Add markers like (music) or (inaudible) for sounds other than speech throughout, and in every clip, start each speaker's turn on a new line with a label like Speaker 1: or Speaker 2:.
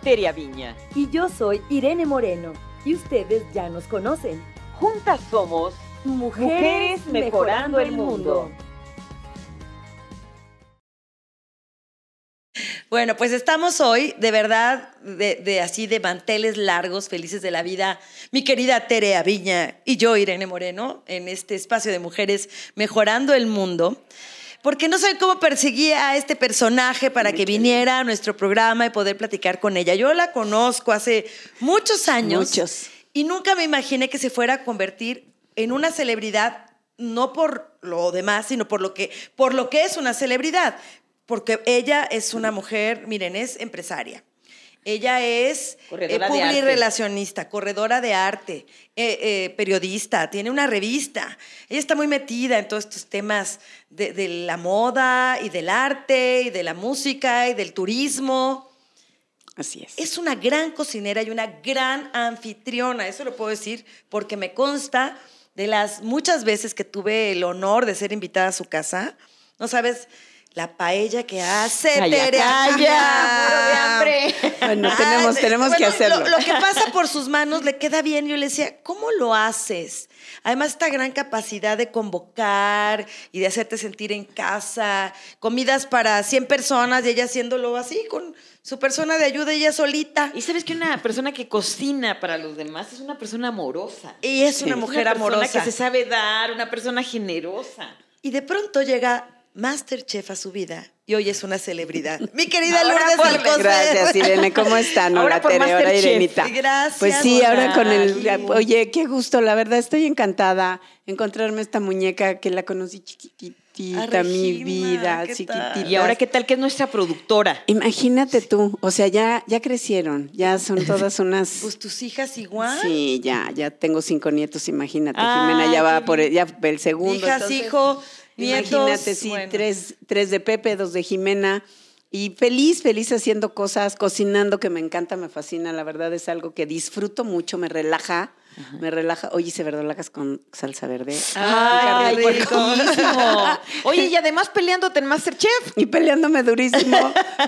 Speaker 1: Teria Viña.
Speaker 2: Y yo soy Irene Moreno. Y ustedes ya nos conocen.
Speaker 1: Juntas somos
Speaker 2: Mujeres, mejorando el mundo.
Speaker 3: Bueno, pues estamos hoy, de verdad, de, así de manteles largos, felices de la vida, mi querida Terea Viña y yo, Irene Moreno, en este espacio de mujeres mejorando el mundo. Porque no sé cómo perseguía a este personaje para que viniera a nuestro programa y poder platicar con ella. Yo la conozco hace muchos años.
Speaker 4: Muchos.
Speaker 3: Y nunca me imaginé que se fuera a convertir en una celebridad no por lo demás, sino por lo que, por lo que es una celebridad porque ella es una mujer, miren, es empresaria. Ella es eh, relacionista, corredora de arte, eh, eh, periodista, tiene una revista. Ella está muy metida en todos estos temas de, de, la moda y del arte y de la música y del turismo.
Speaker 4: Así es.
Speaker 3: Es una gran cocinera y una gran anfitriona, eso lo puedo decir porque me consta de las muchas veces que tuve el honor de ser invitada a su casa. No sabes la paella que hace
Speaker 4: Calla, (laughs) Bueno, tenemos, tenemos que hacerlo.
Speaker 3: Lo, que pasa por sus manos le queda bien. Yo le decía, ¿cómo lo haces? Además, esta gran capacidad de convocar y de hacerte sentir en casa, comidas para 100 personas y ella haciéndolo así, con su persona de ayuda, ella solita.
Speaker 1: Y sabes que una persona que cocina para los demás es una persona amorosa.
Speaker 3: Y es una mujer
Speaker 1: una
Speaker 3: amorosa.
Speaker 1: que se sabe dar, una persona generosa.
Speaker 3: Y de pronto llega Masterchef a su vida y hoy es una celebridad. Mi querida Lourdes Alcocer.
Speaker 4: Gracias, Irene. ¿cómo están? Hola, Tere. Hola, Irenita.
Speaker 3: Gracias.
Speaker 4: Pues sí, ahora con el... Oye, qué gusto. La verdad, estoy encantada encontrarme esta muñeca que la conocí chiquitita, mi vida, chiquitita.
Speaker 1: Y ahora, ¿qué tal que es nuestra productora?
Speaker 4: Imagínate tú. O sea, ya, ya crecieron. Ya son todas (laughs) unas...
Speaker 3: Pues tus hijas igual.
Speaker 4: Sí, ya. Ya tengo cinco nietos, imagínate. Jimena ya va por el, ya el segundo.
Speaker 3: Hijas, hijo
Speaker 4: Imagínate, sí, tres, tres de Pepe, dos de Jimena. Y feliz, feliz haciendo cosas, cocinando, que me encanta, me fascina. La verdad es algo que disfruto mucho, me relaja. Me relaja. Oye, hice verdolagas con salsa verde.
Speaker 1: ¡Ay, riquísimo! (laughs) Oye, y además peleándote en Masterchef.
Speaker 4: Y peleándome durísimo.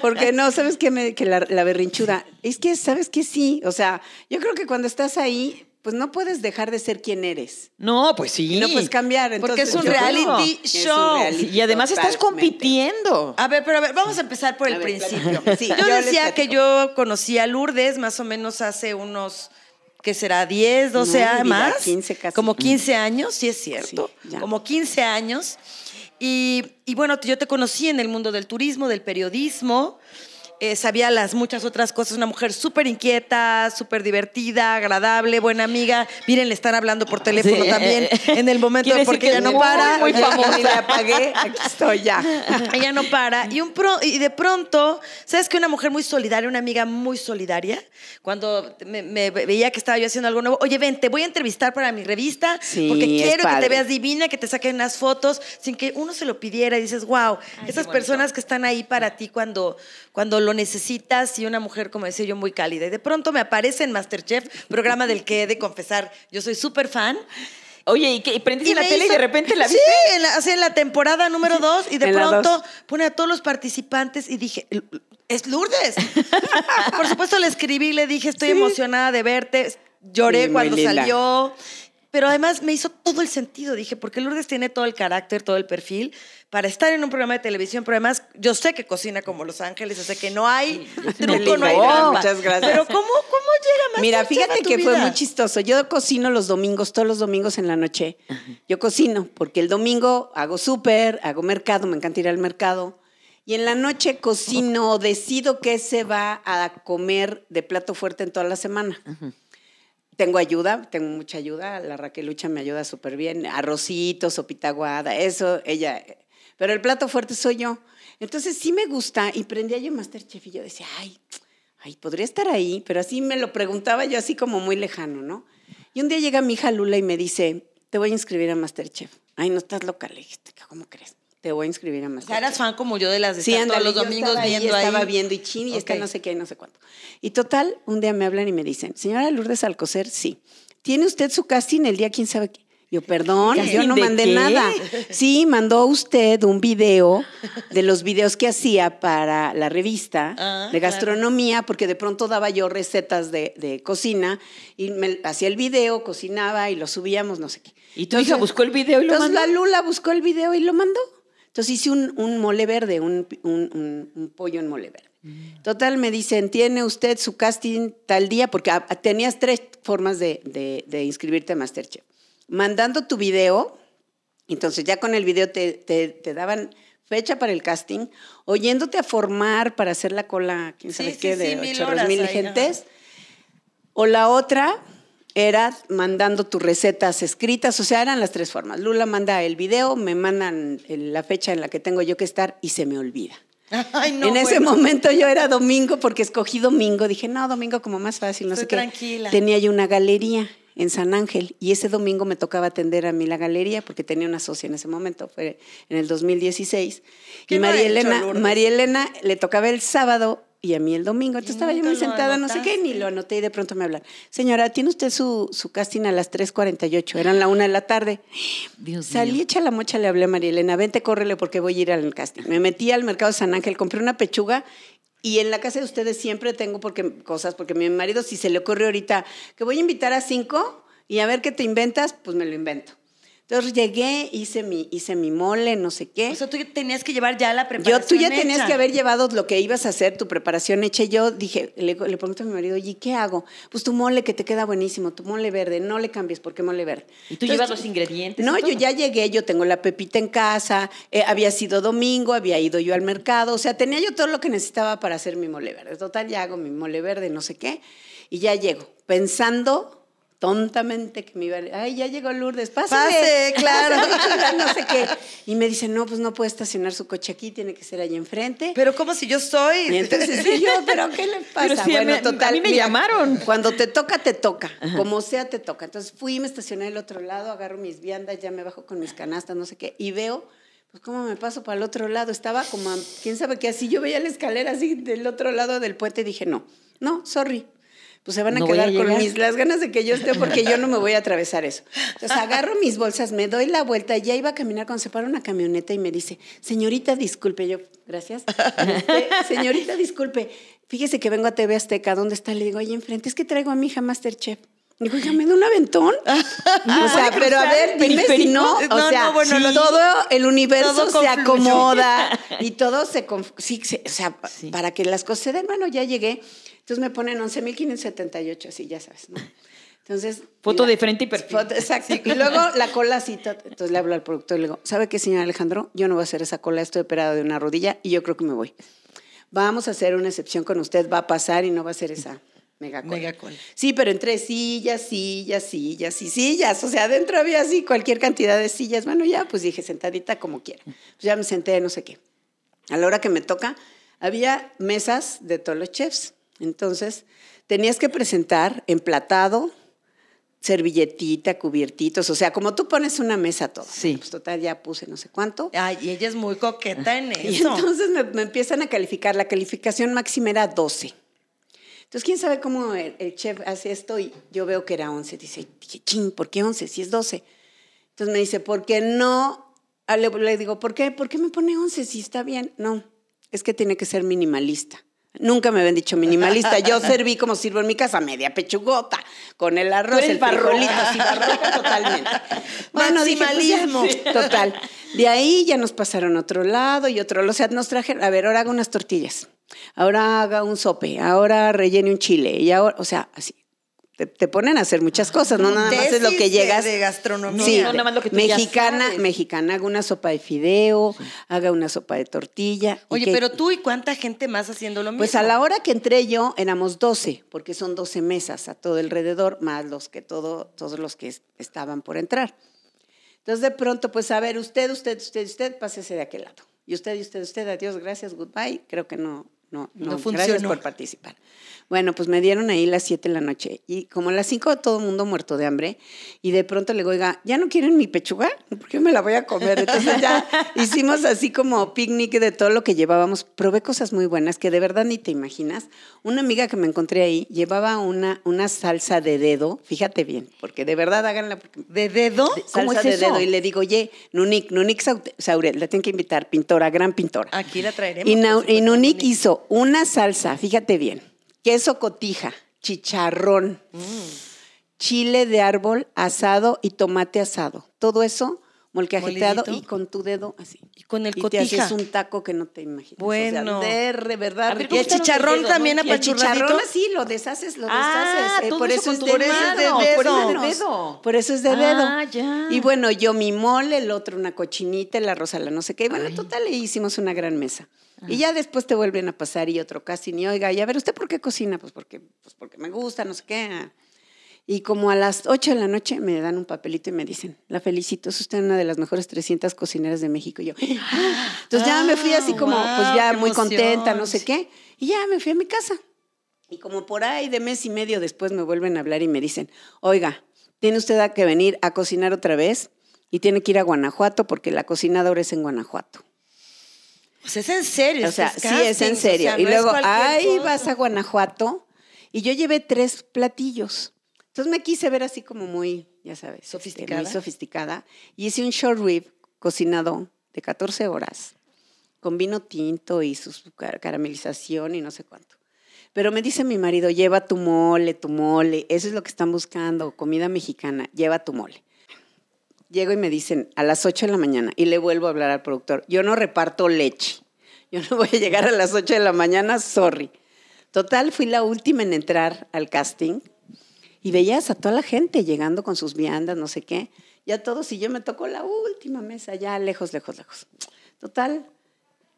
Speaker 4: Porque no, ¿sabes qué? Me, que la, la berrinchuda. Es que, ¿sabes qué? Sí. O sea, yo creo que cuando estás ahí, pues no puedes dejar de ser quien eres.
Speaker 1: No, pues sí.
Speaker 4: no puedes cambiar.
Speaker 3: Porque es un reality show.
Speaker 1: y además estás compitiendo.
Speaker 3: A ver, pero a ver, vamos a empezar por el principio. (laughs) yo, decía que yo conocí a Lourdes más o menos hace unos, ¿qué será? 10, 12 años más.
Speaker 4: 15 casi.
Speaker 3: Como 15 años, sí es cierto. como 15 años. Y, y bueno, yo te conocí en el mundo del turismo, del periodismo. Eh, sabía las muchas otras cosas, una mujer súper inquieta, súper divertida, agradable, buena amiga. Miren, le están hablando por teléfono también en el momento porque ella no para.
Speaker 4: Muy (laughs) famosa. la apagué, aquí estoy ya. (laughs)
Speaker 3: ella no para. Y, un y de pronto, ¿sabes que una mujer muy solidaria, una amiga muy solidaria? Cuando me, veía que estaba yo haciendo algo nuevo, oye, ven, te voy a entrevistar para mi revista porque quiero que te veas divina, que te saquen unas fotos sin que uno se lo pidiera y dices, wow, esas personas que están ahí para ti cuando, cuando lo necesitas y una mujer, como decía yo, muy cálida. Y de pronto me aparece en Masterchef, programa del que he de confesar, yo soy súper fan.
Speaker 1: Oye, ¿y, qué, prendiste la tele y de repente la viste?
Speaker 3: Sí, en la, en la temporada número (laughs) dos y de pronto pone a todos los participantes y dije, es Lourdes. (laughs) Por supuesto le escribí, le dije, estoy emocionada de verte. Lloré cuando salió. Pero además me hizo todo el sentido, dije, porque Lourdes tiene todo el carácter, todo el perfil para estar en un programa de televisión, pero además yo sé que cocina como Los Ángeles, o sea que no hay truco, no hay
Speaker 4: Muchas gracias.
Speaker 3: Pero ¿cómo, cómo llega más
Speaker 4: Mira, fíjate que fue muy chistoso. Yo cocino los domingos, todos los domingos en la noche. Yo cocino, porque el domingo hago súper, hago mercado, me encanta ir al mercado. Y en la noche cocino, decido qué se va a comer de plato fuerte en toda la semana. Tengo ayuda, tengo mucha ayuda. La Raquelucha me ayuda súper bien. Arrocito, sopita aguada, eso, ella pero el plato fuerte soy yo. Entonces sí me gusta y prendía yo Masterchef y yo decía, ay, ay, podría estar ahí, pero así me lo preguntaba yo así como muy lejano, ¿no? Y un día llega mi hija Lula y me dice, te voy a inscribir a Masterchef. Ay, no estás loca, le dije, ¿cómo crees? Te voy a inscribir a Masterchef.
Speaker 3: eras fan como yo de las de
Speaker 4: sí,
Speaker 3: todos los domingos viendo ahí.
Speaker 4: Estaba viendo y chin, y es que no sé qué, no sé cuánto. Y total, un día me hablan y me dicen, señora Lourdes Alcocer, sí. ¿Tiene usted su casting el día quién sabe qué? Yo, perdón, yo
Speaker 1: ¿Casting
Speaker 4: no mandé
Speaker 1: qué?
Speaker 4: nada. Sí, mandó usted un video de los videos que hacía para la revista
Speaker 3: Ah,
Speaker 4: de
Speaker 3: claro.
Speaker 4: gastronomía, porque de pronto daba yo recetas de, de cocina y me hacía el video, cocinaba y lo subíamos, no sé qué.
Speaker 1: ¿Y tu hija buscó el video y lo
Speaker 4: Entonces
Speaker 1: mandó?
Speaker 4: la Lula buscó el video y lo mandó. Entonces hice un, un mole verde, un, un- un- un pollo en mole verde.
Speaker 1: Mm.
Speaker 4: Total, me dicen, ¿tiene usted su casting tal día? Porque a- a- tenías tres formas de, de- de inscribirte a Masterchef. Mandando tu video, entonces ya con el video te, te- te daban fecha para el casting, oyéndote a formar para hacer la cola, quién sabe
Speaker 3: Sí,
Speaker 4: qué,
Speaker 3: sí,
Speaker 4: de
Speaker 3: sí, mil
Speaker 4: gentes. O la otra era mandando tus recetas escritas, o sea, eran las tres formas. Lula manda el video, me mandan la fecha en la que tengo yo que estar y se me olvida. (laughs)
Speaker 3: Ay, no,
Speaker 4: en ese
Speaker 3: bueno.
Speaker 4: momento yo era domingo porque escogí domingo. Dije, no, domingo como más fácil, no
Speaker 3: Estoy
Speaker 4: sé qué.
Speaker 3: tranquila.
Speaker 4: Tenía yo una galería en San Ángel y ese domingo me tocaba atender a mí la galería porque tenía una socia en ese momento, fue en el 2016.
Speaker 3: ¿Qué
Speaker 4: Y María Elena? María Elena le tocaba el sábado y a mí el domingo. Entonces estaba yo muy sentada, no sé qué, ni lo anoté y de pronto me hablan. Señora, ¿tiene usted su, su casting a las 3.48? Eran la una de la tarde.
Speaker 1: Dios
Speaker 4: Salí
Speaker 1: mío.
Speaker 4: hecha la mocha, le hablé a María Elena, vente, córrele porque voy a ir al casting. Me metí al mercado de San Ángel, compré una pechuga y en la casa de ustedes siempre tengo porque, cosas, porque mi marido si se le ocurre ahorita que voy a invitar a cinco y a ver qué te inventas, pues me lo invento. Entonces llegué, hice mi, hice mi mole, no sé qué.
Speaker 3: O sea, tú tenías que llevar ya la
Speaker 4: Yo,
Speaker 3: preparación
Speaker 4: tú ya tenías
Speaker 3: hecha.
Speaker 4: que haber llevado lo que ibas a hacer, tu preparación hecha. Y Yo dije, le, le pregunto a mi marido, oye, ¿qué hago? Pues tu mole que te queda buenísimo, tu mole verde, no le cambies, ¿por qué mole verde?
Speaker 1: ¿Y tú llevas los ingredientes y
Speaker 4: No, yo ya llegué, yo tengo la pepita en casa, eh, había sido domingo, había ido yo al mercado, o sea, tenía yo todo lo que necesitaba para hacer mi mole verde. Total, ya hago mi mole verde, no sé qué, y ya llego, pensando tontamente que me iba a... Ay, ya llegó Lourdes, pásale.
Speaker 3: Pase, (laughs) claro.
Speaker 4: No sé qué. Y me dice, no, pues no puede estacionar su coche aquí, tiene que ser ahí enfrente.
Speaker 3: Pero como si yo soy.
Speaker 4: Y entonces sí, yo, pero ¿qué le pasa?
Speaker 1: Pero sí, me- a mí me llamaron.
Speaker 4: Cuando te toca, te toca. Como sea, te toca. Entonces fui, me estacioné al otro lado, agarro mis viandas, ya me bajo con mis canastas, no sé qué, y veo, pues cómo me paso para el otro lado. Estaba como, a- quién sabe qué, así yo veía la escalera así del otro lado del puente y dije, no, no, sorry. Pues se van a
Speaker 1: No voy a
Speaker 4: quedar con mis, las ganas de que yo esté porque yo no me voy a atravesar eso. Entonces agarro mis bolsas, me doy la vuelta, ya iba a caminar cuando se para una camioneta y me dice, señorita, disculpe, yo, gracias. Este, señorita, disculpe, fíjese que vengo a TV Azteca, ¿dónde está? Le digo, ahí enfrente, es que traigo a mi hija Masterchef. Digo, oiga, ¿me da un aventón? o sea, pero a ver, dime si no, o
Speaker 3: No,
Speaker 4: sea,
Speaker 3: no, bueno,
Speaker 4: sí, todo el universo
Speaker 3: todo
Speaker 4: se acomoda (laughs) y todo se, sí, se- o sea,
Speaker 1: Sí.
Speaker 4: para que las cosas se den, bueno, ya llegué, entonces me ponen 11.578, así ya sabes, ¿no? Entonces...
Speaker 1: Foto
Speaker 4: la-
Speaker 1: de frente y perfil.
Speaker 4: Foto- exacto. Y luego la cola así, entonces le hablo al productor y le digo, ¿sabe qué, señor Alejandro? Yo no voy a hacer esa cola, estoy operada de una rodilla y yo creo que me voy. Vamos a hacer una excepción con usted, va a pasar y no va a ser esa mega cola.
Speaker 3: Mega cola.
Speaker 4: Sí, pero entre sillas, sillas, sillas y sillas. O sea, adentro había así cualquier cantidad de sillas. Bueno, ya, pues dije, sentadita como quiera. Pues ya me senté, no sé qué. A la hora que me toca, había mesas de todos los chefs. Entonces, tenías que presentar emplatado, servilletita, cubiertitos. O sea, como tú pones una mesa toda.
Speaker 1: Sí.
Speaker 4: Pues total, ya puse no sé cuánto.
Speaker 3: Ay, y ella es muy coqueta en (laughs)
Speaker 4: Y
Speaker 3: eso.
Speaker 4: entonces me, me empiezan a calificar. La calificación máxima era 12. Entonces, ¿quién sabe cómo el, el chef hace esto? Y yo veo que era 11. Dice, dije, ching, ¿por qué 11 si es 12? Entonces me dice, ¿por qué no? Ah, Le, le digo, ¿por qué? ¿Por qué me pone 11 si está bien? No, es que tiene que ser minimalista. Nunca me habían dicho minimalista. Yo (laughs) serví como sirvo en mi casa, media pechugota, con el arroz, el frijolito, sí, barroca totalmente. (laughs) dije, pues ya,
Speaker 3: Maximalismo.
Speaker 4: Total. De ahí ya nos pasaron a otro lado y otro. O sea, nos trajeron, a ver, ahora haga unas tortillas. Ahora haga un sope. Ahora rellene un chile. Y ahora, o sea, así. Te, te ponen a hacer muchas cosas, no nada más es lo que llegas.
Speaker 3: de gastronomía.
Speaker 4: Sí,
Speaker 1: No, nada más lo que tú
Speaker 4: mexicana, mexicana, haga una sopa de fideo, haga una sopa de tortilla.
Speaker 3: Oye,
Speaker 4: que-
Speaker 3: pero tú y cuánta gente más haciendo lo mismo.
Speaker 4: pues a la hora que entré yo éramos 12, porque son 12 mesas a todo alrededor, más los que todo, todos los que es- estaban por entrar. Entonces de pronto, pues a ver, usted, usted, usted, usted, pásese de aquel lado. Y usted, y usted, usted, adiós, gracias, goodbye. Creo que no, no,
Speaker 3: No
Speaker 4: no, gracias por participar. Bueno, pues me dieron ahí las 7 de la noche y como a las 5 todo el mundo muerto de hambre y de pronto le digo, oiga, ¿ya no quieren mi pechuga? Porque yo me la voy a comer. Entonces ya (laughs) hicimos así como picnic de todo lo que llevábamos. Probé cosas muy buenas que de verdad ni te imaginas. Una amiga que me encontré ahí llevaba una, una salsa de dedo, fíjate bien, porque de verdad háganla
Speaker 3: ¿De dedo?
Speaker 1: ¿Cómo
Speaker 4: salsa
Speaker 1: es
Speaker 4: de
Speaker 1: eso?
Speaker 4: dedo y le digo, oye, Nunik, Nunik Saurel, la tienen que invitar, pintora, gran pintora.
Speaker 3: Aquí la traeremos.
Speaker 4: Y, y Nunik
Speaker 3: Monique.
Speaker 4: Hizo una salsa, fíjate bien, queso cotija, chicharrón,
Speaker 3: Mm.
Speaker 4: chile de árbol asado y tomate asado. Todo eso molcajeteado
Speaker 3: Molidito.
Speaker 4: y con tu dedo así.
Speaker 3: Y con el
Speaker 4: y te haces un taco que no te imaginas.
Speaker 3: Bueno.
Speaker 4: O sea, de, verdad.
Speaker 1: Ver,
Speaker 3: ¿Y el
Speaker 1: ¿cómo está lo del
Speaker 3: chicharrón también
Speaker 1: no?
Speaker 4: Y el
Speaker 3: apachurradito?
Speaker 4: chicharrón así, lo deshaces, lo
Speaker 1: Ah,
Speaker 4: deshaces. eh, por
Speaker 1: eso
Speaker 4: es de
Speaker 3: por eso es de
Speaker 4: mano,
Speaker 3: dedo.
Speaker 4: por eso es de dedo. Por eso es de
Speaker 1: Ah,
Speaker 4: dedo.
Speaker 1: ya.
Speaker 4: Y bueno, yo mi mole, el otro una cochinita, el arroz a la no sé qué. Y bueno,
Speaker 1: Ay.
Speaker 4: total, le hicimos una gran mesa. Y ya después te vuelven a pasar y otro casi ni oiga, y a ver, ¿usted por qué cocina? Pues porque, pues porque me gusta, no sé qué. Y como a las 8 de la noche me dan un papelito y me dicen, la felicito, es usted una de las mejores 300 cocineras de México. Y yo, "Ah". entonces ya me fui así
Speaker 3: Ah,
Speaker 4: como,
Speaker 3: wow,
Speaker 4: pues ya muy contenta,
Speaker 3: emoción.
Speaker 4: no sé qué. Y ya me fui a mi casa. Y como por ahí de mes y medio después me vuelven a hablar y me dicen, oiga, tiene usted que venir a cocinar otra vez y tiene que ir a Guanajuato porque la cocinadora es en Guanajuato.
Speaker 3: Pues es en serio.
Speaker 4: O sea, sí es en
Speaker 3: castings, o
Speaker 4: serio.
Speaker 3: sea,
Speaker 4: y
Speaker 3: no es
Speaker 4: luego, ahí
Speaker 3: cosa.
Speaker 4: vas a Guanajuato. Y yo llevé tres platillos. Entonces me quise ver así como muy, ya sabes, este,
Speaker 3: Sofisticada.
Speaker 4: muy sofisticada. Y hice un short rib cocinado de 14 horas con vino tinto y su car- caramelización y no sé cuánto. Pero me dice mi marido, lleva tu mole, tu mole. Eso es lo que están buscando, comida mexicana, lleva tu mole. Llego y me dicen a las 8 de la mañana y le vuelvo a hablar al productor, yo no reparto leche. Yo no voy a llegar a las 8 de la mañana, sorry. Total, fui la última en entrar al casting y veías a toda la gente llegando con sus viandas, no sé qué. Ya todos, y yo me tocó la última mesa, ya lejos, lejos, lejos. Total,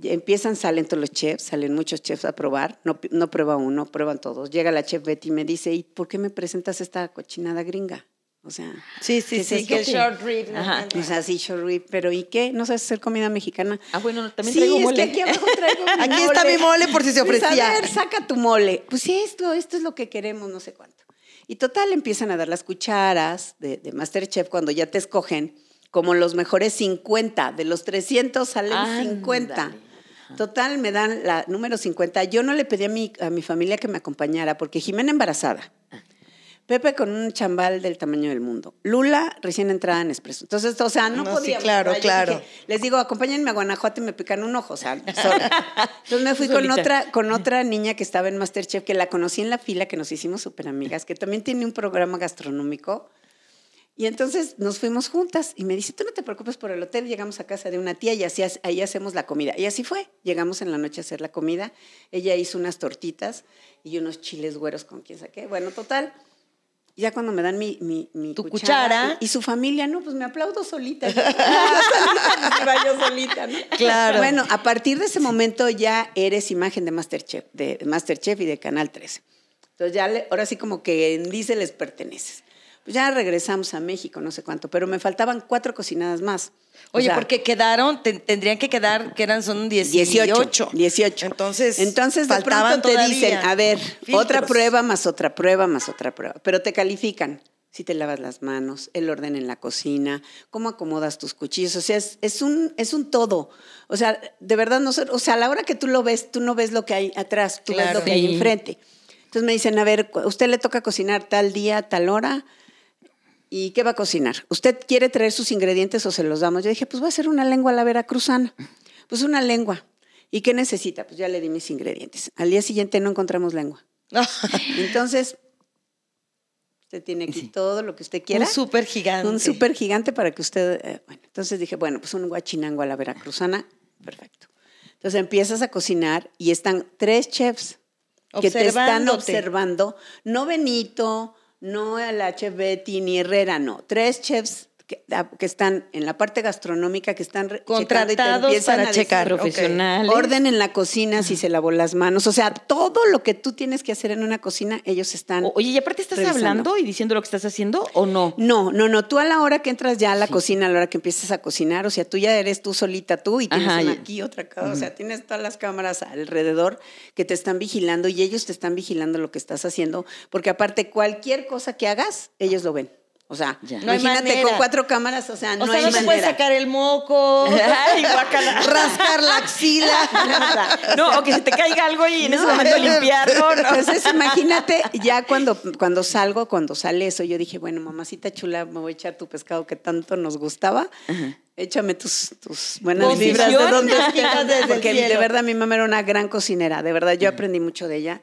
Speaker 4: empiezan, salen todos los chefs, salen muchos chefs a probar, no, no prueba uno, prueban todos. Llega la chef Betty y me dice, ¿y por qué me presentas esta cochinada gringa? O sea,
Speaker 3: Sí, sí,
Speaker 4: ¿qué es
Speaker 3: sí,
Speaker 4: esto?
Speaker 3: que el short rib.
Speaker 1: Ajá.
Speaker 4: o sea, sí, short rib, pero ¿y qué? ¿No sabes hacer comida mexicana?
Speaker 1: Ah, bueno, también
Speaker 4: sí,
Speaker 1: traigo
Speaker 4: es
Speaker 1: mole.
Speaker 4: que aquí abajo traigo (laughs) mi
Speaker 3: Aquí está mi mole por si se
Speaker 4: Pues,
Speaker 3: ofrecía.
Speaker 4: a ver, saca tu mole. Pues sí, esto, esto es lo que queremos, no sé cuánto. Y total, empiezan a dar las cucharas de, de Masterchef cuando ya te escogen como los mejores 50. De los 300 salen
Speaker 1: Ándale.
Speaker 4: 50. Total, me dan la número 50. Yo no le pedí a mi, a mi familia que me acompañara porque Jimena embarazada. Pepe con un chambal del tamaño del mundo. Lula recién entrada en Expreso. Entonces, o sea, no,
Speaker 3: No, sí,
Speaker 4: podíamos.
Speaker 3: claro, claro.
Speaker 4: dije, les digo, acompáñenme a Guanajuato y me pican un ojo, o sea, sorry. (laughs) Entonces me fui con otra, con otra niña que estaba en Masterchef, que la conocí en la fila, que nos hicimos súper amigas, que también tiene un programa gastronómico. Y entonces nos fuimos juntas y me dice, tú no te preocupes por el hotel, llegamos a casa de una tía y así, ahí hacemos la comida. Y así fue, llegamos en la noche a hacer la comida, ella hizo unas tortitas y unos chiles güeros con quién sabe qué. Bueno, total, ya cuando me dan mi, mi, mi
Speaker 3: Tu cuchara.
Speaker 4: Y, y su familia, no, pues me aplaudo solita. Yo, solita, iba yo solita, ¿no?
Speaker 3: Claro.
Speaker 4: Bueno, a partir de ese momento ya eres imagen de Masterchef, de Masterchef y de Canal 13. Entonces ya, le- ahora sí como que en dice les perteneces. Pues ya regresamos a México, no sé cuánto, pero me faltaban cuatro cocinadas más. O
Speaker 3: Oye,
Speaker 4: sea,
Speaker 3: porque quedaron, te- tendrían que quedar, que eran, son 18.
Speaker 4: 18. 18.
Speaker 3: Entonces,
Speaker 4: Entonces de pronto te
Speaker 3: todavía
Speaker 4: dicen, a ver,
Speaker 3: filtros.
Speaker 4: otra prueba más otra prueba más otra prueba, pero te califican. Si te lavas las manos, el orden en la cocina, cómo acomodas tus cuchillos, o sea, es, es un, es un todo. O sea, de verdad, no, o sea, a la hora que tú lo ves, tú no ves lo que hay atrás, tú ves lo que hay enfrente. Entonces me dicen, a ver, usted le toca cocinar tal día, tal hora, ¿y qué va a cocinar? ¿Usted quiere traer sus ingredientes o se los damos? Yo dije, pues voy a hacer una lengua a la veracruzana. Pues una lengua. ¿Y qué necesita? Pues ya le di mis ingredientes. Al día siguiente no encontramos lengua. (laughs) Entonces, usted tiene aquí todo lo que usted quiera.
Speaker 3: Un súper gigante.
Speaker 4: Un súper gigante para que usted. eh, bueno, entonces dije, bueno, pues un guachinango a la veracruzana, perfecto. Entonces empiezas a cocinar y están tres chefs que te están observando. No Benito, no la chef Betty ni Herrera, no. Tres chefs que, ah, que están en la parte gastronómica, que están checando y te
Speaker 3: Contratados
Speaker 4: empiezan
Speaker 3: para
Speaker 4: a decir,
Speaker 3: checar.
Speaker 1: Profesionales.
Speaker 4: Orden en la cocina si se lavó las manos. O sea, todo lo que tú tienes que hacer en una cocina, ellos están.
Speaker 1: Oye, ¿y aparte estás
Speaker 4: revisando.
Speaker 1: hablando y diciendo lo que estás haciendo o no?
Speaker 4: No, no, no. Tú a la hora que entras ya a la cocina, a la hora que empiezas a cocinar, o sea, tú ya eres tú solita tú y tienes
Speaker 1: Ajá,
Speaker 4: una aquí, otra acá. O sea, tienes todas las cámaras alrededor que te están vigilando y ellos te están vigilando lo que estás haciendo, porque aparte cualquier cosa que hagas, ellos lo ven. O sea,
Speaker 1: Ya.
Speaker 3: No hay
Speaker 4: imagínate
Speaker 3: manera.
Speaker 4: con cuatro cámaras, o sea, no
Speaker 3: o sea,
Speaker 4: hay
Speaker 3: no se puede
Speaker 4: manera.
Speaker 3: sacar el moco, (laughs) rascar la axila. (laughs)
Speaker 1: No, o que se te caiga algo y en ese momento limpiarlo. ¿no?
Speaker 4: Entonces, imagínate, (laughs) ya cuando, cuando salgo, cuando sale eso, yo dije, bueno, mamacita chula, me voy a echar tu pescado que tanto nos gustaba. Échame tus, tus buenas
Speaker 3: Posición
Speaker 4: vibras de donde
Speaker 3: el
Speaker 4: Porque de verdad mi mamá era una gran cocinera, de verdad, yo aprendí mucho de ella.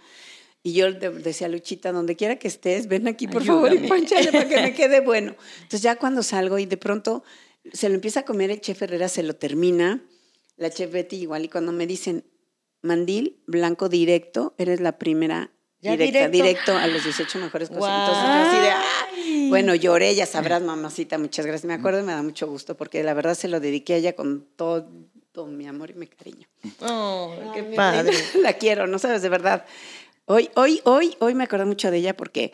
Speaker 4: Y yo de- decía, Luchita, donde quiera que estés, ven aquí, por favor, y
Speaker 1: Ayúdame.
Speaker 4: ponchale para que me (laughs) quede bueno. Entonces ya cuando salgo y de pronto se lo empieza a comer el chef Herrera, se lo termina, la chef Betty igual, y cuando me dicen, mandil blanco directo, eres la primera
Speaker 3: Ya
Speaker 4: directa,
Speaker 3: directo.
Speaker 4: directo a los 18 mejores cosas. Entonces yo así de, "Ay". bueno, lloré, ya sabrás, mamacita, muchas gracias. Me acuerdo y me da mucho gusto porque la verdad se lo dediqué a ella con todo, todo mi amor y mi cariño.
Speaker 3: Oh, qué padre. (laughs)
Speaker 4: la quiero, no sabes, de verdad. Hoy, hoy, hoy, hoy me acordé mucho de ella porque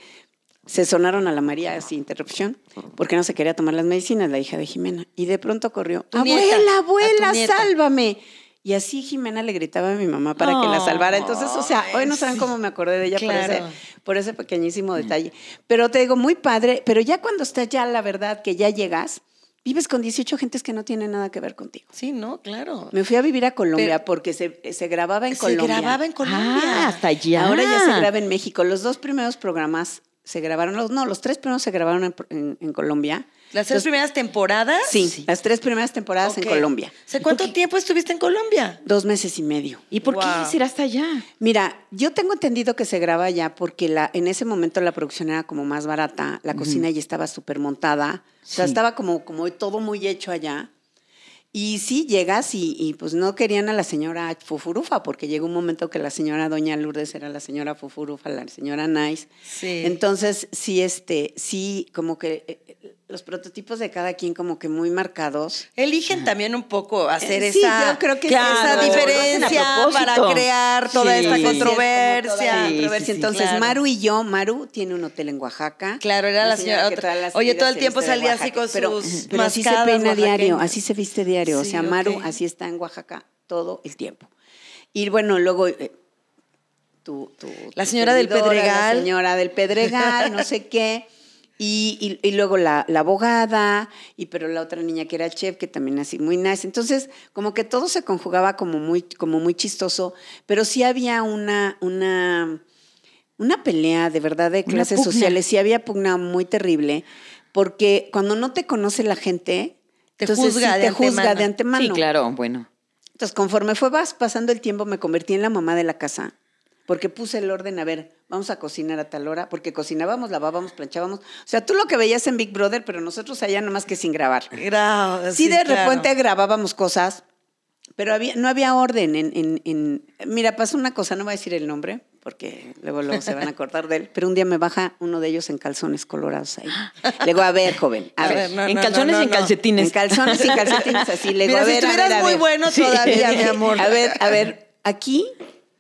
Speaker 4: se sonaron a la María sin interrupción porque no se quería tomar las medicinas, la hija de Jimena. Y de pronto corrió, abuela, abuela,
Speaker 3: nieta".
Speaker 4: sálvame. Y así Jimena le gritaba a mi mamá para que la salvara. Entonces, o sea, hoy no saben
Speaker 3: sí.
Speaker 4: cómo me acordé de ella por, ese, por ese pequeñísimo detalle. Pero te digo, muy padre, pero ya cuando estás ya, la verdad, que ya llegas, vives con 18 gentes que no tienen nada que ver contigo.
Speaker 3: Sí, no, claro.
Speaker 4: Me fui a vivir a Colombia
Speaker 3: Pero-
Speaker 4: porque se, se grababa en
Speaker 3: Se
Speaker 4: Colombia.
Speaker 3: grababa en Colombia.
Speaker 1: Ah, hasta allá.
Speaker 4: Ahora ya se graba en México. Los dos primeros programas se grabaron, no, los tres primeros se grabaron en, en- en Colombia.
Speaker 3: Las tres primeras temporadas.
Speaker 4: Sí, las tres primeras temporadas en Colombia.
Speaker 3: O sea, ¿cuánto tiempo estuviste en Colombia?
Speaker 4: Dos meses y medio.
Speaker 1: ¿Y por
Speaker 3: Wow.
Speaker 1: qué será hasta allá?
Speaker 4: Mira, yo tengo entendido que se graba allá porque la, en ese momento la producción era como más barata, la cocina ya estaba súper montada, o sea,
Speaker 1: Sí.
Speaker 4: estaba como, como todo muy hecho allá. Y sí, llegas y, y, pues no querían a la señora Fufurufa, porque llegó un momento que la señora Doña Lourdes era la señora Fufurufa, la señora Nice.
Speaker 3: Sí.
Speaker 4: Entonces, sí, este, sí, como que eh, los prototipos de cada quien como que muy marcados.
Speaker 3: Eligen también un poco hacer
Speaker 4: Eh, sí,
Speaker 3: esa,
Speaker 4: yo creo que
Speaker 3: esa
Speaker 1: Claro, lo hacen a
Speaker 3: diferencia para crear toda
Speaker 1: Sí,
Speaker 3: esta controversia.
Speaker 1: Sí,
Speaker 4: controversia.
Speaker 1: sí, sí,
Speaker 4: Entonces,
Speaker 3: claro.
Speaker 4: Maru y yo, Maru tiene un hotel en Oaxaca.
Speaker 3: Claro, era la señora otra-
Speaker 4: las
Speaker 3: Oye, todo el tiempo salía así con
Speaker 4: pero,
Speaker 3: sus
Speaker 4: Pero así se peina diario, así se viste diario. o sea, Maru así está en Oaxaca todo el tiempo. Y bueno, luego... eh, tu- tu-
Speaker 3: La
Speaker 4: tu
Speaker 3: señora del Pedregal.
Speaker 4: La señora del Pedregal, no sé qué. (laughs) Y, y- y luego la, la abogada, y pero la otra niña que era chef, que también así muy nice. Entonces, como que todo se conjugaba como muy, como muy chistoso, pero sí había una, una, una pelea de verdad de clases sociales, sí había pugna muy terrible, porque cuando no te conoce la gente,
Speaker 3: Te
Speaker 4: entonces
Speaker 3: juzga
Speaker 4: sí
Speaker 3: de
Speaker 4: te juzga
Speaker 3: antemano.
Speaker 4: de antemano.
Speaker 1: Sí, claro, bueno.
Speaker 4: Entonces, conforme fue vas- pasando el tiempo, me convertí en la mamá de la casa, porque puse el orden, a ver, vamos a cocinar a tal hora, porque cocinábamos, lavábamos, planchábamos. O sea, tú lo que veías en Big Brother, pero nosotros allá nomás que sin grabar.
Speaker 3: Gra-
Speaker 4: Sí, de
Speaker 3: claro.
Speaker 4: repente grabábamos cosas, pero había, no había orden en, en- en- Mira, pasó una cosa, no voy a decir el nombre, porque luego, luego se van a acordar de él, pero un día me baja uno de ellos en calzones colorados ahí. Le digo, a ver, joven, a,
Speaker 3: A
Speaker 4: ver.
Speaker 3: ver, no,
Speaker 1: en
Speaker 3: no,
Speaker 1: calzones
Speaker 3: no,
Speaker 1: y en calcetines.
Speaker 4: En calzones y calcetines así, le digo,
Speaker 3: Mira,
Speaker 4: a
Speaker 3: si
Speaker 4: ver, a
Speaker 3: estuvieras
Speaker 4: ver, a
Speaker 3: muy
Speaker 4: ver.
Speaker 3: bueno
Speaker 1: Sí.
Speaker 3: todavía, mi amor.
Speaker 4: A ver, a ver, aquí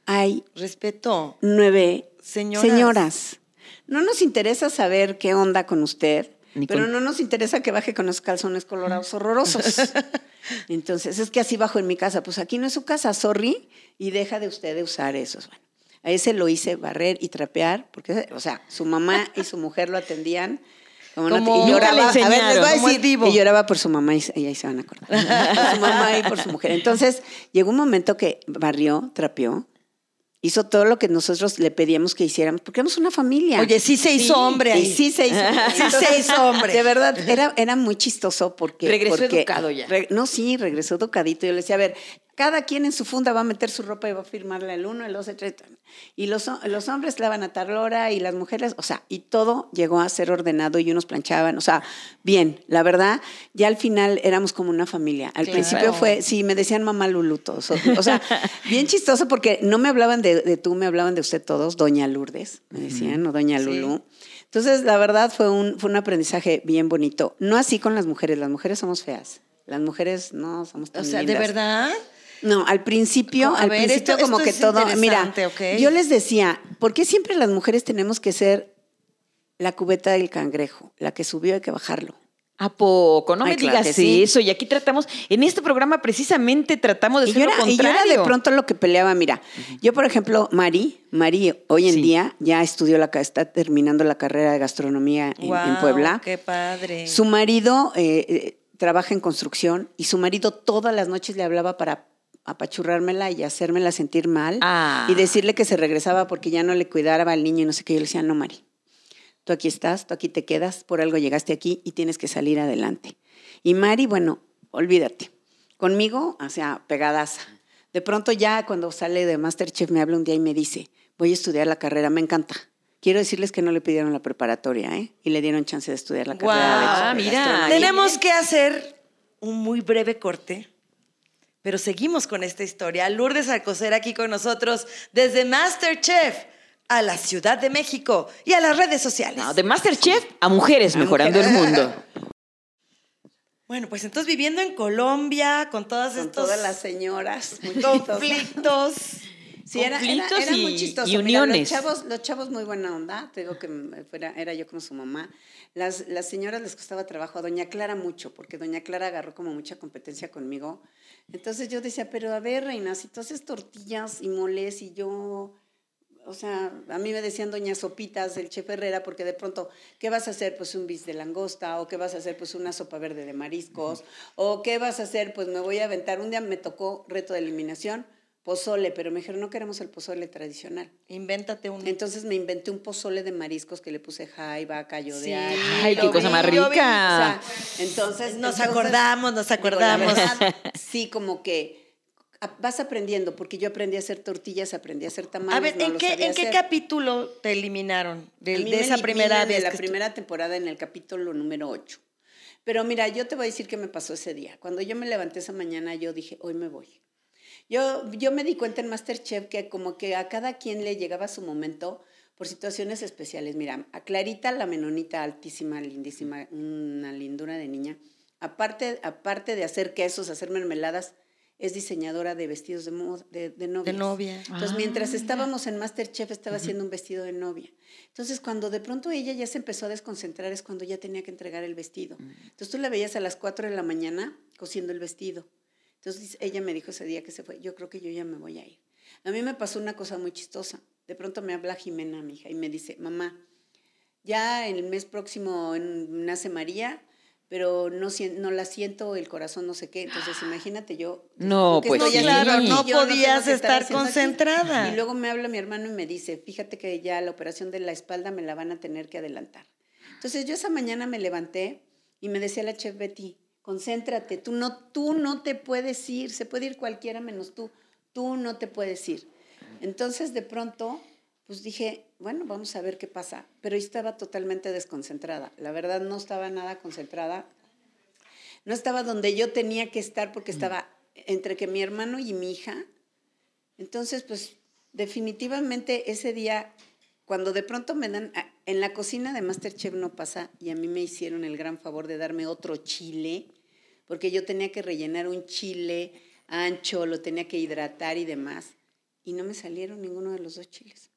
Speaker 4: hay
Speaker 3: Respeto.
Speaker 4: nueve
Speaker 3: Señoras.
Speaker 4: señoras. No nos interesa saber qué onda con usted, pero no nos interesa que baje con los calzones colorados horrorosos. (laughs) Entonces, es que así bajo en mi casa. Pues aquí no es su casa, sorry, y deja de usted de usar esos. Bueno, a ese lo hice barrer y trapear, porque, o sea, su mamá y su mujer lo atendían. Como no y lloraba,
Speaker 1: le
Speaker 4: a ver, les voy a decir, y lloraba por su mamá y, y ahí se van a acordar. Por su mamá y por su mujer. Entonces, llegó un momento que barrió, trapeó, hizo todo lo que nosotros le pedíamos que hiciéramos, porque éramos una familia.
Speaker 3: Oye, sí se hizo hombre ahí.
Speaker 4: Sí se hizo. (laughs)
Speaker 3: Sí se hizo hombre.
Speaker 4: De verdad, era, era muy chistoso porque...
Speaker 1: Regresó
Speaker 4: porque-
Speaker 1: educado ya.
Speaker 4: re- no, sí, regresó educadito. Yo le decía, a ver, cada quien en su funda va a meter su ropa y va a firmarla el uno, el dos, el tres. Y los, los hombres la van a tal hora y las mujeres, o sea, y todo llegó a ser ordenado y unos planchaban, o sea, bien, la verdad, ya al final éramos como una familia. Al principio fue, sí, me decían mamá Lulu todos. O, sea, (laughs) bien chistoso porque no me hablaban de, de tú, me hablaban de usted todos, doña Lourdes, me decían, o doña
Speaker 3: Sí.
Speaker 4: Lulu. Entonces, la verdad fue un, fue un aprendizaje bien bonito. No así con las mujeres, las mujeres somos feas. Las mujeres no somos tan
Speaker 3: O sea, ¿de verdad?
Speaker 4: No, al principio,
Speaker 3: A
Speaker 4: al
Speaker 3: ver,
Speaker 4: principio
Speaker 3: esto-
Speaker 4: como
Speaker 3: esto
Speaker 4: que
Speaker 3: es
Speaker 4: todo, mira, yo les decía, ¿por qué siempre las mujeres tenemos que ser la cubeta del cangrejo? La que subió hay que bajarlo.
Speaker 1: ¿A poco? No
Speaker 4: Ay,
Speaker 1: me
Speaker 4: claro
Speaker 1: digas
Speaker 4: sí.
Speaker 1: eso. Y aquí tratamos, en este programa precisamente tratamos de
Speaker 4: Y
Speaker 1: hacer
Speaker 4: yo,
Speaker 1: lo
Speaker 4: era, y yo era
Speaker 1: contrario.
Speaker 4: de pronto lo que peleaba, mira, yo por ejemplo, Mari, Mari hoy en
Speaker 1: Sí.
Speaker 4: día ya estudió la, está terminando la carrera de gastronomía en, Puebla.
Speaker 3: Qué padre.
Speaker 4: Su marido eh, eh, trabaja en construcción y su marido todas las noches le hablaba para apachurrármela y hacérmela sentir mal
Speaker 1: Ah.
Speaker 4: y decirle que se regresaba porque ya no le cuidaba al niño y no sé qué. Yo le decía, no, Mari, tú aquí estás, tú aquí te quedas, por algo llegaste aquí y tienes que salir adelante. Y Mari, bueno, olvídate. Conmigo, o sea, pegadaza. De pronto ya cuando sale de Masterchef me habla un día y me dice, voy a estudiar la carrera, me encanta. Quiero decirles que no le pidieron la preparatoria, ¿eh? Y le dieron chance de estudiar la carrera. de
Speaker 1: mira.
Speaker 3: Tenemos que hacer un muy breve corte, pero seguimos con esta historia. Lourdes Alcocer aquí con nosotros desde Masterchef a la Ciudad de México y a las redes sociales.
Speaker 1: No, de Masterchef a mujeres mejorando el mundo. (laughs)
Speaker 3: Bueno, pues entonces viviendo en Colombia con todas
Speaker 4: Con
Speaker 3: estos
Speaker 4: todas las señoras. (laughs)
Speaker 3: conflictos.
Speaker 4: Sí, era, era- era muy
Speaker 1: y-
Speaker 4: chistoso.
Speaker 1: y
Speaker 4: Mira,
Speaker 1: uniones.
Speaker 4: los, chavos, los chavos muy buena onda. Te digo que fuera, era yo como su mamá. Las, las señoras les costaba trabajo. A Doña Clara mucho, porque Doña Clara agarró como mucha competencia conmigo. Entonces yo decía, pero a ver, reina, si tú haces tortillas y moles y yo... O sea, a mí me decían doña Sopitas, el chef Herrera, porque de pronto, ¿qué vas a hacer? Pues un bis de langosta, o ¿qué vas a hacer? Pues una sopa verde de mariscos, o ¿qué vas a hacer? Pues me voy a aventar. Un día me tocó reto de eliminación, pozole, pero me dijeron, no queremos el pozole tradicional.
Speaker 3: Invéntate un
Speaker 4: Entonces me inventé un pozole de mariscos que le puse jaiba, callo de.
Speaker 1: Ay, qué cosa
Speaker 3: vi,
Speaker 1: más
Speaker 3: yo vi.
Speaker 4: O
Speaker 1: rica.
Speaker 4: sea, entonces...
Speaker 3: Nos
Speaker 4: entonces,
Speaker 3: acordamos, nos
Speaker 4: la
Speaker 3: acordamos.
Speaker 4: verdad, sí, como que vas aprendiendo, porque yo aprendí a hacer tortillas, aprendí a hacer tamales.
Speaker 3: A ver,
Speaker 4: no
Speaker 3: ¿en qué,
Speaker 4: sabía
Speaker 3: ¿en qué
Speaker 4: hacer.
Speaker 3: capítulo te eliminaron de,
Speaker 4: A mí
Speaker 3: de
Speaker 4: me
Speaker 3: esa primera
Speaker 4: de
Speaker 3: vez?
Speaker 4: la
Speaker 3: que estu-
Speaker 4: primera temporada en el capítulo número 8. Pero mira, yo te voy a decir qué me pasó ese día. Cuando yo me levanté esa mañana, yo dije, hoy me voy. Yo, yo me di cuenta en Masterchef que como que a cada quien le llegaba su momento por situaciones especiales. Mira, a Clarita, la menonita altísima, lindísima, una lindura de niña, aparte, aparte de hacer quesos, hacer mermeladas, es diseñadora de vestidos de, moda, de, de novias.
Speaker 3: De novia.
Speaker 4: Entonces,
Speaker 1: Ah,
Speaker 4: mientras
Speaker 1: mira.
Speaker 4: estábamos en Masterchef, estaba haciendo un vestido de novia. Entonces, cuando de pronto ella ya se empezó a desconcentrar, es cuando ya tenía que entregar el vestido. Entonces, tú la veías a las 4 de la mañana cosiendo el vestido. Entonces, ella me dijo ese día que se fue, yo creo que yo ya me voy a ir. A mí me pasó una cosa muy chistosa. De pronto me habla Jimena, mi hija, y me dice, mamá, ya el mes próximo nace María, pero no, la siento, el corazón no sé qué. Entonces, imagínate yo.
Speaker 1: No, pues sí.
Speaker 3: Claro, no
Speaker 4: yo
Speaker 3: podías estar
Speaker 4: aquí.
Speaker 3: concentrada.
Speaker 4: Y luego me habla mi hermano y me dice, fíjate que ya la operación de la espalda me la van a tener que adelantar. Entonces yo esa mañana me levanté y me decía la chef Betty, concéntrate, tú no, tú no te puedes ir, se puede ir cualquiera menos tú, tú no te puedes ir. Entonces de pronto, pues dije, bueno, vamos a ver qué pasa. Pero yo estaba totalmente desconcentrada, la verdad no estaba nada concentrada. No estaba donde yo tenía que estar porque estaba entre que mi hermano y mi hija. Entonces, pues definitivamente ese día, cuando de pronto me dan, en la cocina de Masterchef no pasa y a mí me hicieron el gran favor de darme otro chile, porque yo tenía que rellenar un chile ancho, lo tenía que hidratar y demás, y no me salieron ninguno de los dos chiles.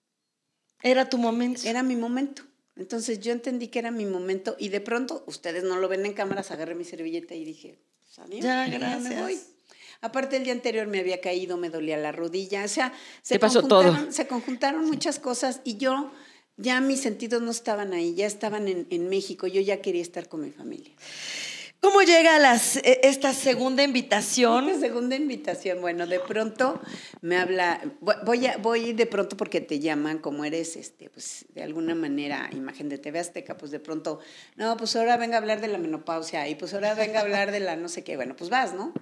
Speaker 3: Era tu momento.
Speaker 4: Era mi momento. Entonces yo entendí que era mi momento y de pronto, ustedes no lo ven en cámaras, agarré mi servilleta y dije, pues, adiós,
Speaker 3: Ya,
Speaker 4: me
Speaker 3: gracias.
Speaker 4: voy. Aparte el día anterior me había caído, me dolía la rodilla, o sea, se
Speaker 1: pasó todo.
Speaker 4: conjuntaron- Se conjuntaron muchas cosas y yo ya mis sentidos no estaban ahí, ya estaban en, en México, yo ya quería estar con mi familia.
Speaker 3: ¿Cómo llega las, eh, esta segunda invitación?
Speaker 4: Una segunda invitación, bueno, de pronto me habla, vo- voy a, voy de pronto porque te llaman como eres, este, pues de alguna manera, imagen de TV Azteca, pues de pronto, no, pues ahora venga a hablar de la menopausia y pues ahora venga a hablar de la no sé qué, bueno, pues vas, ¿no?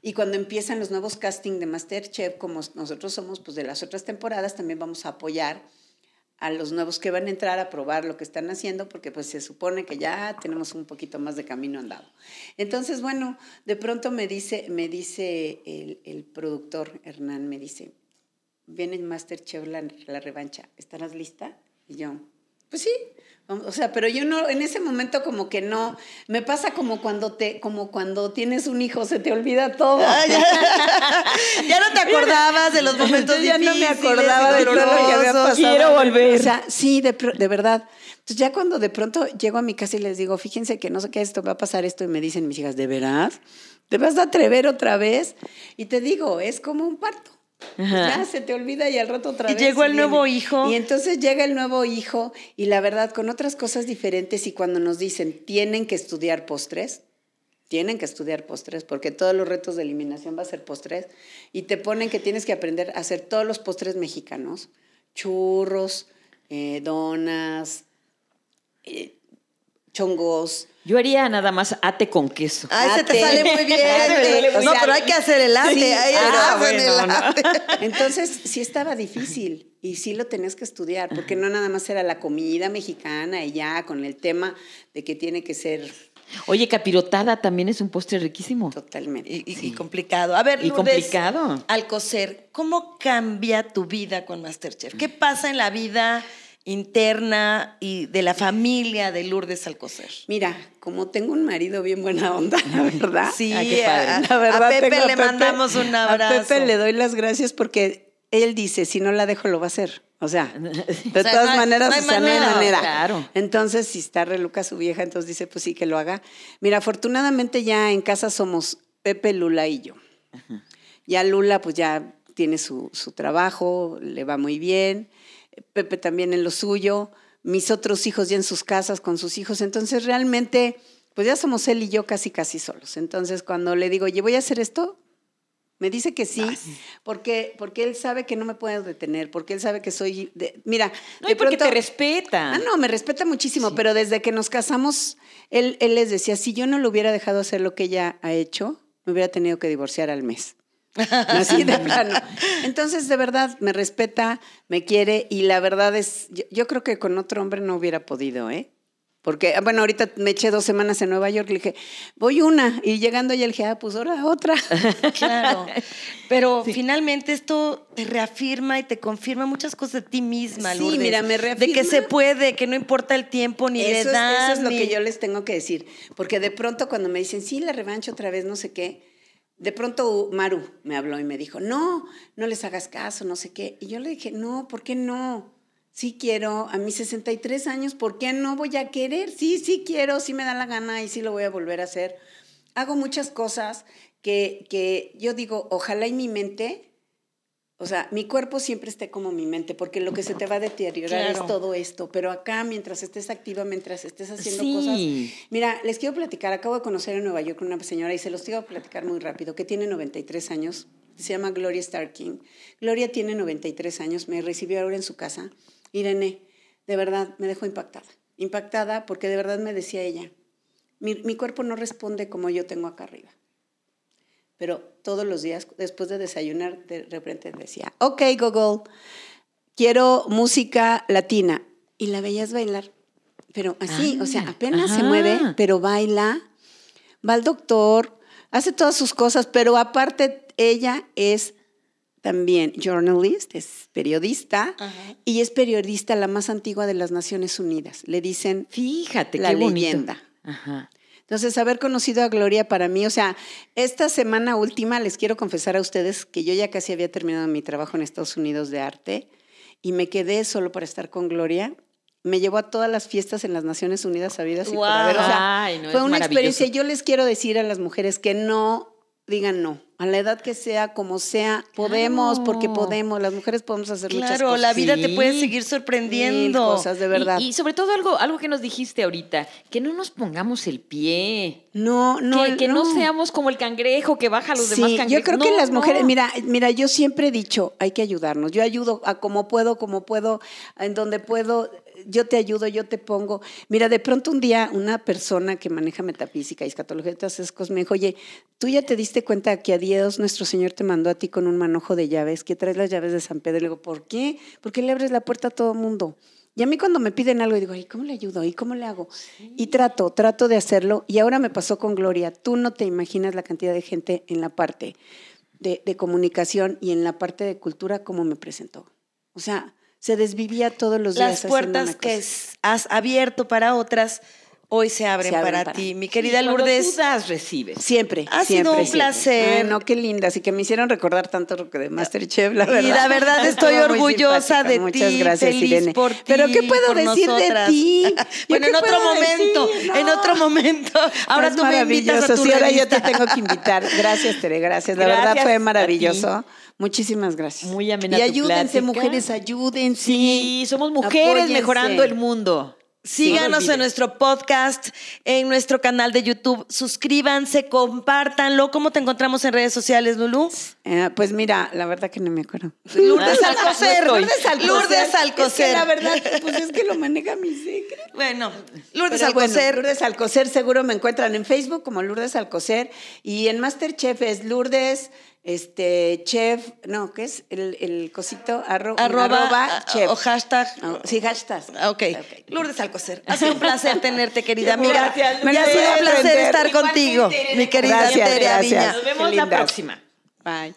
Speaker 4: Y cuando empiezan los nuevos casting de Masterchef, como nosotros somos pues de las otras temporadas, también vamos a apoyar a los nuevos que van a entrar a probar lo que están haciendo, porque pues se supone que ya tenemos un poquito más de camino andado. Entonces, bueno, de pronto me dice, me dice el, el productor Hernán, me dice, viene Masterchef la, la revancha, ¿estarás lista? Y yo, Pues sí. O sea, pero yo no, en ese momento como que no, me pasa como cuando te, como cuando tienes un hijo, se te olvida todo.
Speaker 3: Ah, ya. (laughs) Ya no te acordabas de los momentos
Speaker 4: Entonces ya no me
Speaker 3: difíciles
Speaker 4: acordaba de todo lo que había pasado.
Speaker 1: Quiero volver.
Speaker 4: O sea, sí, de, de verdad. Entonces ya cuando de pronto llego a mi casa y les digo, fíjense que no sé qué esto, va a pasar esto, y me dicen mis hijas, ¿de verdad? ¿Te vas a atrever otra vez? Y te digo, es como un parto.
Speaker 1: Ajá.
Speaker 4: Ya se te olvida y al rato otra
Speaker 3: Y
Speaker 4: vez.
Speaker 3: llegó el nuevo hijo.
Speaker 4: Y entonces llega el nuevo hijo y la verdad con otras cosas diferentes y cuando nos dicen, tienen que estudiar postres, tienen que estudiar postres porque todos los retos de eliminación va a ser postres y te ponen que tienes que aprender a hacer todos los postres mexicanos, churros, eh, donas, eh, chongos.
Speaker 1: Yo haría nada más ate con queso.
Speaker 3: Ay, se te
Speaker 4: Ate.
Speaker 3: sale muy bien. (laughs)
Speaker 4: Ate.
Speaker 3: No, pero hay que hacer el arte.
Speaker 4: sí,
Speaker 3: ahí
Speaker 4: ah,
Speaker 3: el
Speaker 1: bueno, no.
Speaker 3: arte. (laughs)
Speaker 4: Entonces sí estaba difícil y sí lo tenías que estudiar porque no nada más era la comida mexicana y ya con el tema de que tiene que ser
Speaker 1: Oye, capirotada también es un postre riquísimo.
Speaker 4: totalmente.
Speaker 3: Y, y- y complicado. A ver,
Speaker 1: Y
Speaker 3: Lourdes,
Speaker 1: complicado.
Speaker 3: Al coser, ¿cómo cambia tu vida con Masterchef? ¿Qué pasa en la vida interna y de la familia de Lourdes Alcocer?
Speaker 4: Mira, como tengo un marido bien buena onda, la (laughs) verdad.
Speaker 3: Sí,
Speaker 1: Ay, qué padre.
Speaker 3: a,
Speaker 4: La verdad,
Speaker 3: a Pepe
Speaker 4: tengo
Speaker 3: le mandamos un abrazo.
Speaker 4: A Pepe le doy las gracias porque él dice, si no la dejo, lo va a hacer. O sea, (laughs) de
Speaker 3: O sea,
Speaker 4: todas
Speaker 3: no hay-
Speaker 4: maneras,
Speaker 3: no hay
Speaker 4: o sea, no hay
Speaker 3: manera,
Speaker 4: manera.
Speaker 1: claro.
Speaker 4: Entonces, si está reluca su vieja, entonces dice, pues sí, que lo haga. Mira, afortunadamente ya en casa somos Pepe, Lula y yo. Ya Lula, pues ya tiene su, su trabajo, le va muy bien. Pepe también en lo suyo. Mis otros hijos ya en sus casas con sus hijos. Entonces, realmente, pues ya somos él y yo casi, casi solos. Entonces, cuando le digo, oye, voy a hacer esto, me dice que sí, porque, porque él sabe que no me puedo detener, porque él sabe que soy... de- mira,
Speaker 1: No,
Speaker 4: de
Speaker 1: porque
Speaker 4: pronto-
Speaker 1: te respeta.
Speaker 4: Ah, no, me respeta muchísimo, pero desde que nos casamos, él, él les decía, si yo no lo hubiera dejado hacer lo que ella ha hecho, me hubiera tenido que divorciar al mes. (laughs) Así de plano. Entonces, de verdad, me respeta, me quiere y la verdad es, yo, yo creo que con otro hombre no hubiera podido, ¿eh? Porque, ah, bueno, ahorita me eché dos semanas en Nueva York, le dije, voy una, y llegando ya le dije, ah, pues ahora otra. (laughs)
Speaker 3: Claro. Pero finalmente esto te reafirma y te confirma muchas cosas de ti misma,
Speaker 4: Sí,
Speaker 3: Lourdes.
Speaker 4: mira, me
Speaker 3: De que
Speaker 4: reafirma.
Speaker 3: se puede, que no importa el tiempo ni
Speaker 4: eso,
Speaker 3: la edad.
Speaker 4: es, eso es lo
Speaker 3: ni-
Speaker 4: que yo les tengo que decir. Porque de pronto cuando me dicen, sí, la revancha otra vez, no sé qué, de pronto Maru me habló y me dijo, no, no les hagas caso, no sé qué. Y yo le dije, no, ¿por qué no? Sí quiero, a mis 63 años, ¿por qué no voy a querer? Sí, sí quiero, sí me da la gana y sí lo voy a volver a hacer. Hago muchas cosas que, que yo digo, ojalá y mi mente, o sea, mi cuerpo siempre esté como mi mente, porque lo que se te va a deteriorar
Speaker 3: Claro.
Speaker 4: es todo esto. Pero acá, mientras estés activa, mientras estés haciendo
Speaker 1: Sí.
Speaker 4: cosas. Mira, les quiero platicar. Acabo de conocer en Nueva York una señora y se los quiero platicar muy rápido, que tiene 93 años. Se llama Gloria Starking. Gloria tiene 93 años, me recibió ahora en su casa. Irene, de verdad, me dejó impactada. Impactada porque de verdad me decía ella, mi, mi cuerpo no responde como yo tengo acá arriba. Pero todos los días, después de desayunar, de repente decía, ok, Google, quiero música latina. Y la veías bailar. Pero así, o sea,
Speaker 1: Ah,
Speaker 4: apenas se mueve, pero baila, va al doctor, hace todas sus cosas, pero aparte ella es también journalist, es periodista,
Speaker 3: Ajá.
Speaker 4: y es periodista la más antigua de las Naciones Unidas. Le dicen
Speaker 1: Fíjate,
Speaker 4: la
Speaker 1: qué bonito.
Speaker 4: leyenda.
Speaker 1: Ajá.
Speaker 4: Entonces, haber conocido a Gloria para mí, o sea, esta semana última les quiero confesar a ustedes que yo ya casi había terminado mi trabajo en Estados Unidos de arte y me quedé solo para estar con Gloria. Me llevó a todas las fiestas en las Naciones Unidas sabidas y por
Speaker 3: Guau.
Speaker 4: haber. O sea,
Speaker 1: Ay, no,
Speaker 4: fue una experiencia. Yo les quiero decir a las mujeres que no digan no. A la edad que sea, como sea, podemos, porque
Speaker 1: Claro.
Speaker 4: podemos. Las mujeres podemos hacer muchas
Speaker 3: Claro,
Speaker 4: cosas.
Speaker 3: la vida te puede seguir
Speaker 4: Mil
Speaker 3: sorprendiendo.
Speaker 4: cosas, de verdad.
Speaker 1: Y, y sobre todo algo, algo que nos dijiste ahorita, que no nos pongamos el pie.
Speaker 4: no, no,
Speaker 1: que, que no. seamos como el cangrejo que baja a los demás cangrejos.
Speaker 4: yo creo que las mujeres,
Speaker 1: no.
Speaker 4: mira, mira, yo siempre he dicho, hay que ayudarnos. Yo ayudo a como puedo, como puedo, en donde puedo, yo te ayudo, yo te pongo. Mira, de pronto un día una persona que maneja metafísica y escatología y todas esas cosas me dijo, oye, tú ya te diste cuenta que a Dios nuestro Señor te mandó a ti con un manojo de llaves, que traes las llaves de San Pedro. Y le digo, ¿por qué? Porque le abres la puerta a todo mundo. Y a mí cuando me piden algo, digo, ay, ¿cómo le ayudo? ¿Y cómo le hago? Y trato, trato de hacerlo. Y ahora me pasó con Gloria. Tú no te imaginas la cantidad de gente en la parte de, de comunicación y en la parte de cultura como me presentó. O sea, se desvivía todos los días.
Speaker 3: Las puertas que has abierto para otras, hoy se abren,
Speaker 4: Se abren
Speaker 3: para,
Speaker 4: para
Speaker 3: ti. Mi querida Lourdes.
Speaker 1: tú das, recibes.
Speaker 4: Siempre.
Speaker 3: Ha sido
Speaker 4: siempre,
Speaker 3: un
Speaker 4: siempre.
Speaker 3: placer.
Speaker 4: Ay, no, qué lindas. Y que me hicieron recordar tanto lo que de Masterchef, la
Speaker 3: Y
Speaker 4: verdad.
Speaker 3: la verdad (laughs) estoy orgullosa de
Speaker 4: Muchas
Speaker 3: ti,
Speaker 4: gracias,
Speaker 3: feliz
Speaker 4: Irene.
Speaker 3: por ti,
Speaker 4: Pero ¿qué puedo
Speaker 3: por
Speaker 4: decir
Speaker 3: nosotras.
Speaker 4: de ti? (laughs) ¿Yo
Speaker 3: Bueno, en otro momento,
Speaker 4: decir?
Speaker 3: en otro momento. (laughs) Ahora tú me invitas a tu
Speaker 4: Sí, ahora yo te tengo que invitar. Gracias, Tere, gracias. La
Speaker 1: Gracias
Speaker 4: verdad fue maravilloso. Muchísimas gracias.
Speaker 1: Muy amena
Speaker 4: Y ayúdense,
Speaker 1: plática.
Speaker 4: mujeres, ayúdense.
Speaker 1: Sí, somos mujeres
Speaker 4: Apóyense.
Speaker 1: mejorando el mundo.
Speaker 3: Síganos
Speaker 1: Sí.
Speaker 3: en nuestro podcast, en nuestro canal de YouTube. Suscríbanse, compártanlo. ¿Cómo te encontramos en redes sociales, Lulú?
Speaker 4: Eh, pues mira, la verdad que no me acuerdo.
Speaker 3: Lourdes Alcocer.
Speaker 1: No.
Speaker 3: Lourdes Alcocer. Lourdes Alcocer.
Speaker 4: Es que la verdad, pues es que lo maneja mi secreto.
Speaker 3: Bueno, Lourdes
Speaker 4: Pero bueno,
Speaker 3: Alcocer.
Speaker 4: Lourdes Alcocer, seguro me encuentran en Facebook como Lourdes Alcocer y en Masterchef es Lourdes, este, chef, no, ¿qué es? El, el cosito, arro-
Speaker 3: arroba,
Speaker 4: arroba chef.
Speaker 3: o hashtag.
Speaker 4: No, sí, hashtag.
Speaker 3: Ah, Ok, Lourdes Alcocer. Ha sido un placer tenerte, querida (laughs) amiga.
Speaker 4: Gracias,
Speaker 3: Me ha sido un placer estar
Speaker 1: Igualmente,
Speaker 3: contigo, mi querida
Speaker 4: Gracias, gracias.
Speaker 1: Nos vemos
Speaker 4: Qué
Speaker 1: la
Speaker 4: lindas.
Speaker 1: próxima.
Speaker 4: Bye.